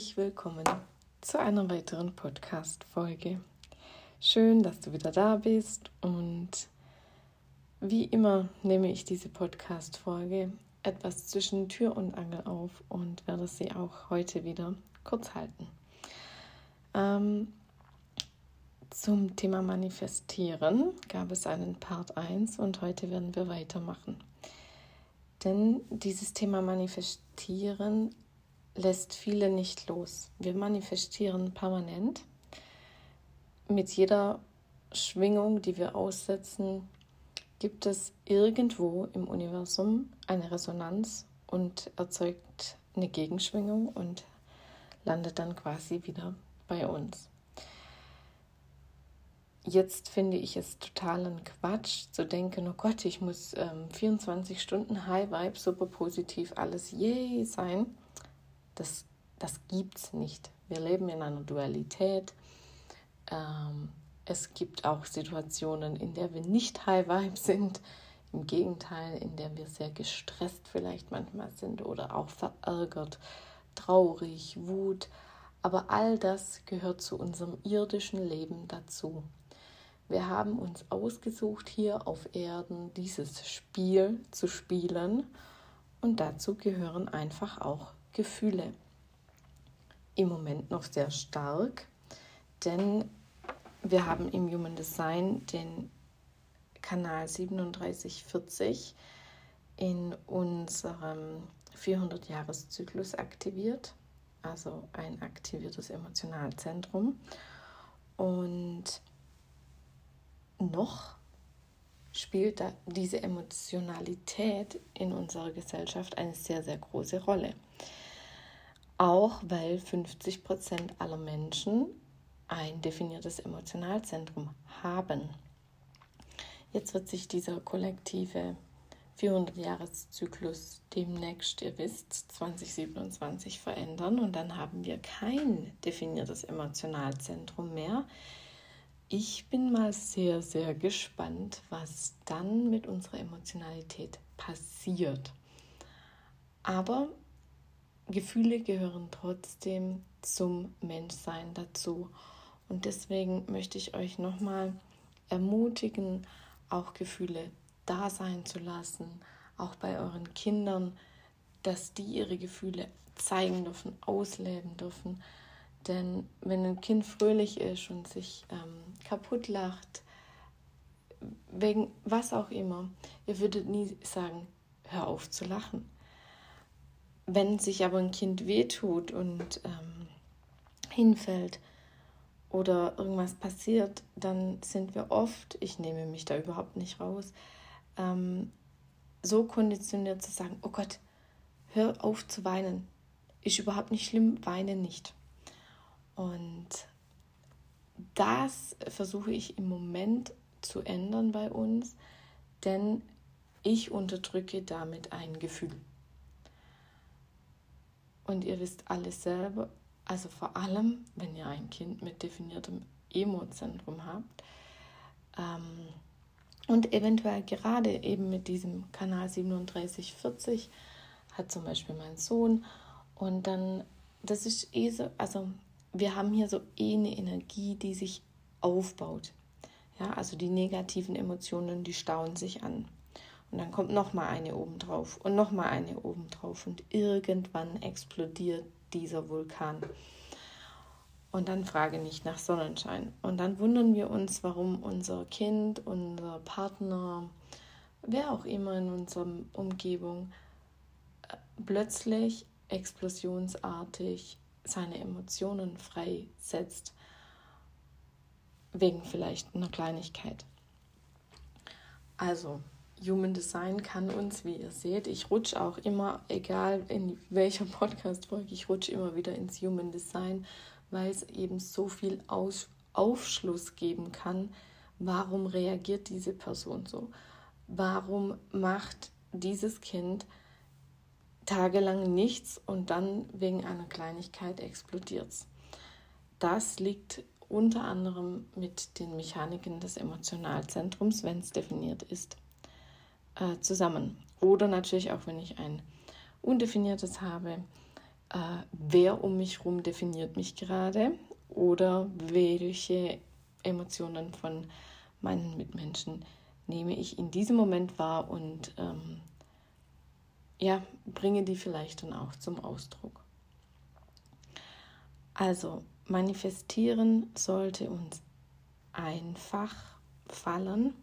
Herzlich willkommen zu einer weiteren Podcast-Folge. Schön, dass du wieder da bist und wie immer nehme ich diese Podcast-Folge etwas zwischen Tür und Angel auf und werde sie auch heute wieder kurz halten. Ähm, zum Thema Manifestieren gab es einen Part 1 und heute werden wir weitermachen. Denn dieses Thema Manifestieren lässt viele nicht los. Wir manifestieren permanent. Mit jeder Schwingung, die wir aussetzen, gibt es irgendwo im Universum eine Resonanz und erzeugt eine Gegenschwingung und landet dann quasi wieder bei uns. Jetzt finde ich es totalen Quatsch zu denken, oh Gott, ich muss ähm, 24 Stunden High Vibe, super positiv, alles yay sein das, das gibt es nicht. Wir leben in einer Dualität. Ähm, es gibt auch Situationen, in der wir nicht High Vibe sind. Im Gegenteil, in der wir sehr gestresst vielleicht manchmal sind oder auch verärgert, traurig, Wut. Aber all das gehört zu unserem irdischen Leben dazu. Wir haben uns ausgesucht, hier auf Erden dieses Spiel zu spielen und dazu gehören einfach auch Gefühle. Im Moment noch sehr stark, denn wir haben im Human Design den Kanal 3740 in unserem 400-Jahres-Zyklus aktiviert, also ein aktiviertes Emotionalzentrum. Und noch spielt da diese Emotionalität in unserer Gesellschaft eine sehr, sehr große Rolle. Auch weil 50 Prozent aller Menschen ein definiertes Emotionalzentrum haben. Jetzt wird sich dieser kollektive 400-Jahres-Zyklus demnächst, ihr wisst, 2027 verändern und dann haben wir kein definiertes Emotionalzentrum mehr. Ich bin mal sehr, sehr gespannt, was dann mit unserer Emotionalität passiert. Aber Gefühle gehören trotzdem zum Menschsein dazu. Und deswegen möchte ich euch nochmal ermutigen, auch Gefühle da sein zu lassen, auch bei euren Kindern, dass die ihre Gefühle zeigen dürfen, ausleben dürfen. Denn wenn ein Kind fröhlich ist und sich ähm, kaputt lacht, wegen was auch immer, ihr würdet nie sagen, hör auf zu lachen. Wenn sich aber ein Kind wehtut und ähm, hinfällt oder irgendwas passiert, dann sind wir oft, ich nehme mich da überhaupt nicht raus, ähm, so konditioniert zu sagen, oh Gott, hör auf zu weinen. Ist überhaupt nicht schlimm, weine nicht. Und das versuche ich im Moment zu ändern bei uns, denn ich unterdrücke damit ein Gefühl. Und ihr wisst alles selber, also vor allem, wenn ihr ein Kind mit definiertem Emozentrum habt ähm, und eventuell gerade eben mit diesem Kanal 3740 hat zum Beispiel mein Sohn und dann, das ist eh so, also wir haben hier so eh eine Energie, die sich aufbaut. Ja, also die negativen Emotionen, die stauen sich an. Und dann kommt noch mal eine obendrauf und noch mal eine obendrauf und irgendwann explodiert dieser Vulkan. Und dann frage nicht nach Sonnenschein. Und dann wundern wir uns, warum unser Kind, unser Partner, wer auch immer in unserer Umgebung plötzlich explosionsartig seine Emotionen freisetzt, wegen vielleicht einer Kleinigkeit. Also, Human Design kann uns, wie ihr seht, ich rutsche auch immer, egal in welcher Podcast-Folge, ich rutsche immer wieder ins Human Design, weil es eben so viel Aus Aufschluss geben kann, warum reagiert diese Person so? Warum macht dieses Kind tagelang nichts und dann wegen einer Kleinigkeit explodiert es? Das liegt unter anderem mit den Mechaniken des Emotionalzentrums, wenn es definiert ist äh, zusammen. Oder natürlich auch, wenn ich ein undefiniertes habe, äh, wer um mich herum definiert mich gerade oder welche Emotionen von meinen Mitmenschen nehme ich in diesem Moment wahr und ähm, ja, bringe die vielleicht dann auch zum Ausdruck. Also, manifestieren sollte uns einfach fallen,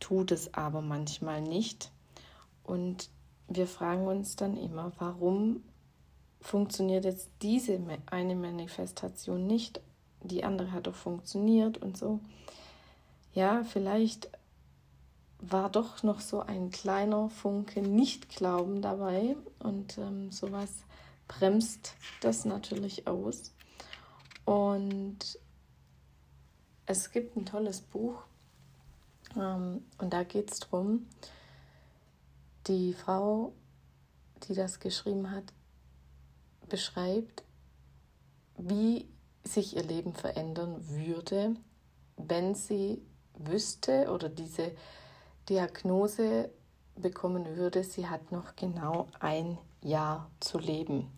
tut es aber manchmal nicht. Und wir fragen uns dann immer, warum funktioniert jetzt diese eine Manifestation nicht? Die andere hat doch funktioniert und so. Ja, vielleicht war doch noch so ein kleiner Funke Nicht-Glauben dabei und ähm, sowas bremst das natürlich aus. Und es gibt ein tolles Buch ähm, und da geht es darum, die Frau, die das geschrieben hat, beschreibt, wie sich ihr Leben verändern würde, wenn sie wüsste oder diese Diagnose bekommen würde, sie hat noch genau ein Jahr zu leben.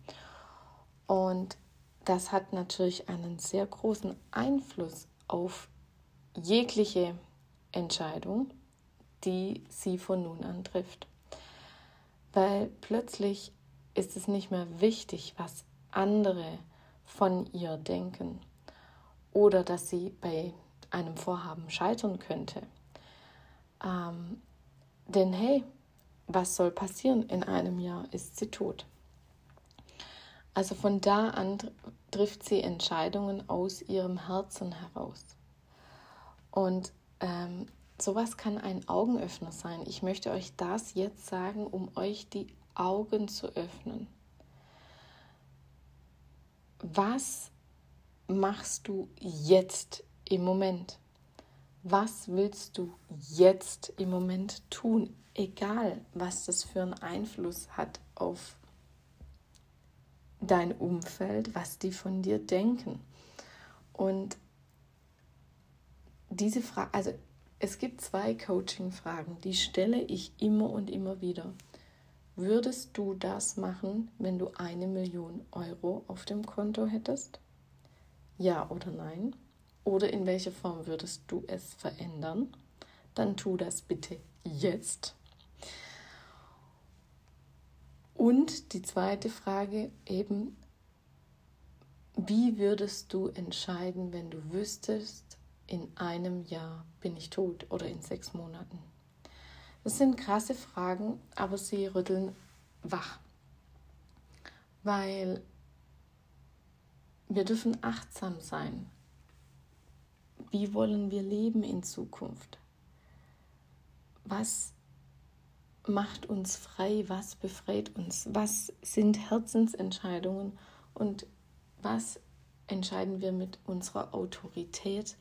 Und das hat natürlich einen sehr großen Einfluss auf jegliche Entscheidung, die sie von nun an trifft. Weil plötzlich ist es nicht mehr wichtig, was andere von ihr denken oder dass sie bei einem Vorhaben scheitern könnte. Ähm, denn hey, was soll passieren? In einem Jahr ist sie tot. Also von da an trifft sie Entscheidungen aus ihrem Herzen heraus. Und ähm, sowas kann ein Augenöffner sein. Ich möchte euch das jetzt sagen, um euch die Augen zu öffnen. Was machst du jetzt im Moment? Was willst du jetzt im Moment tun? Egal, was das für einen Einfluss hat auf dein Umfeld, was die von dir denken. Und diese Frage, also es gibt zwei Coaching-Fragen, die stelle ich immer und immer wieder. Würdest du das machen, wenn du eine Million Euro auf dem Konto hättest? Ja oder nein? Oder in welcher Form würdest du es verändern? Dann tu das bitte jetzt. Und die zweite Frage eben, wie würdest du entscheiden, wenn du wüsstest, in einem Jahr bin ich tot oder in sechs Monaten? Das sind krasse Fragen, aber sie rütteln wach, weil wir dürfen achtsam sein wie wollen wir leben in Zukunft? Was macht uns frei? Was befreit uns? Was sind Herzensentscheidungen? Und was entscheiden wir mit unserer Autorität?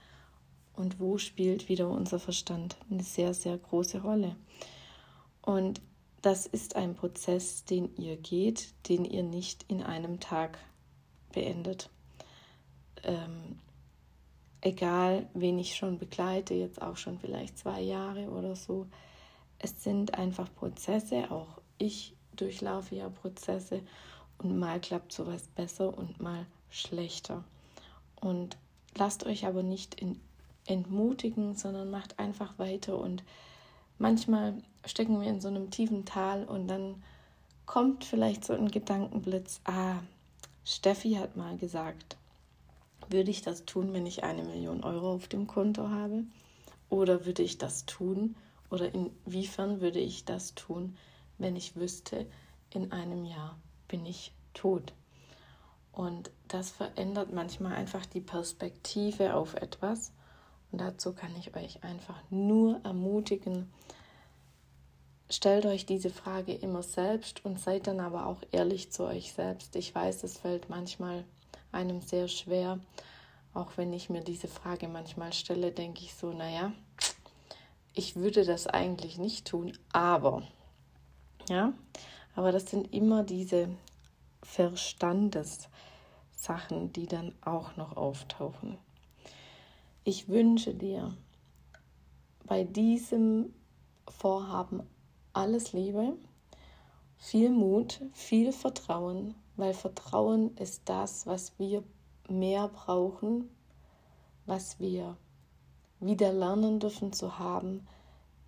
Und wo spielt wieder unser Verstand eine sehr, sehr große Rolle? Und das ist ein Prozess, den ihr geht, den ihr nicht in einem Tag beendet. Ähm, egal wen ich schon begleite, jetzt auch schon vielleicht zwei Jahre oder so, es sind einfach Prozesse, auch ich durchlaufe ja Prozesse und mal klappt sowas besser und mal schlechter. Und lasst euch aber nicht in, entmutigen, sondern macht einfach weiter und manchmal stecken wir in so einem tiefen Tal und dann kommt vielleicht so ein Gedankenblitz, ah, Steffi hat mal gesagt, würde ich das tun, wenn ich eine Million Euro auf dem Konto habe? Oder würde ich das tun? Oder inwiefern würde ich das tun, wenn ich wüsste, in einem Jahr bin ich tot? Und das verändert manchmal einfach die Perspektive auf etwas. Und dazu kann ich euch einfach nur ermutigen, stellt euch diese Frage immer selbst und seid dann aber auch ehrlich zu euch selbst. Ich weiß, es fällt manchmal einem sehr schwer. Auch wenn ich mir diese Frage manchmal stelle, denke ich so, naja, ich würde das eigentlich nicht tun, aber, ja, aber das sind immer diese Verstandessachen, die dann auch noch auftauchen. Ich wünsche dir bei diesem Vorhaben alles Liebe, viel Mut, viel Vertrauen weil Vertrauen ist das, was wir mehr brauchen, was wir wieder lernen dürfen zu haben,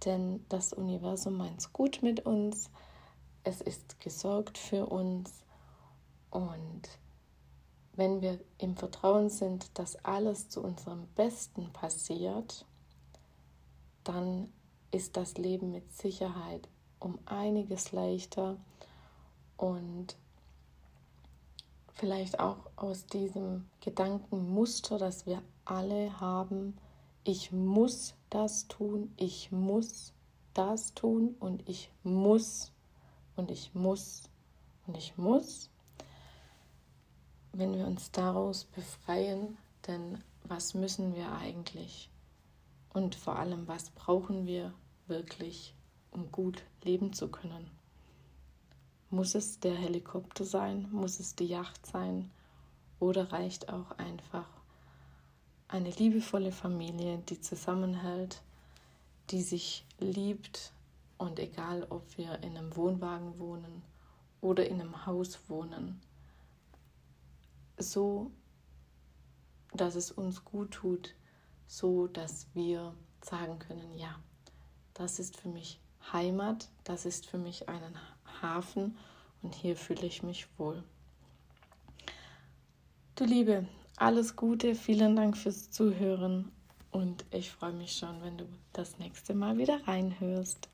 denn das Universum meint es gut mit uns, es ist gesorgt für uns und wenn wir im Vertrauen sind, dass alles zu unserem Besten passiert, dann ist das Leben mit Sicherheit um einiges leichter und vielleicht auch aus diesem Gedankenmuster, das wir alle haben, ich muss das tun, ich muss das tun und ich muss und ich muss und ich muss. Wenn wir uns daraus befreien, denn was müssen wir eigentlich? Und vor allem, was brauchen wir wirklich, um gut leben zu können? Muss es der Helikopter sein? Muss es die Yacht sein? Oder reicht auch einfach eine liebevolle Familie, die zusammenhält, die sich liebt und egal, ob wir in einem Wohnwagen wohnen oder in einem Haus wohnen, so, dass es uns gut tut, so dass wir sagen können, ja, das ist für mich Heimat, das ist für mich einen Hafen und hier fühle ich mich wohl. Du Liebe, alles Gute, vielen Dank fürs Zuhören und ich freue mich schon, wenn du das nächste Mal wieder reinhörst.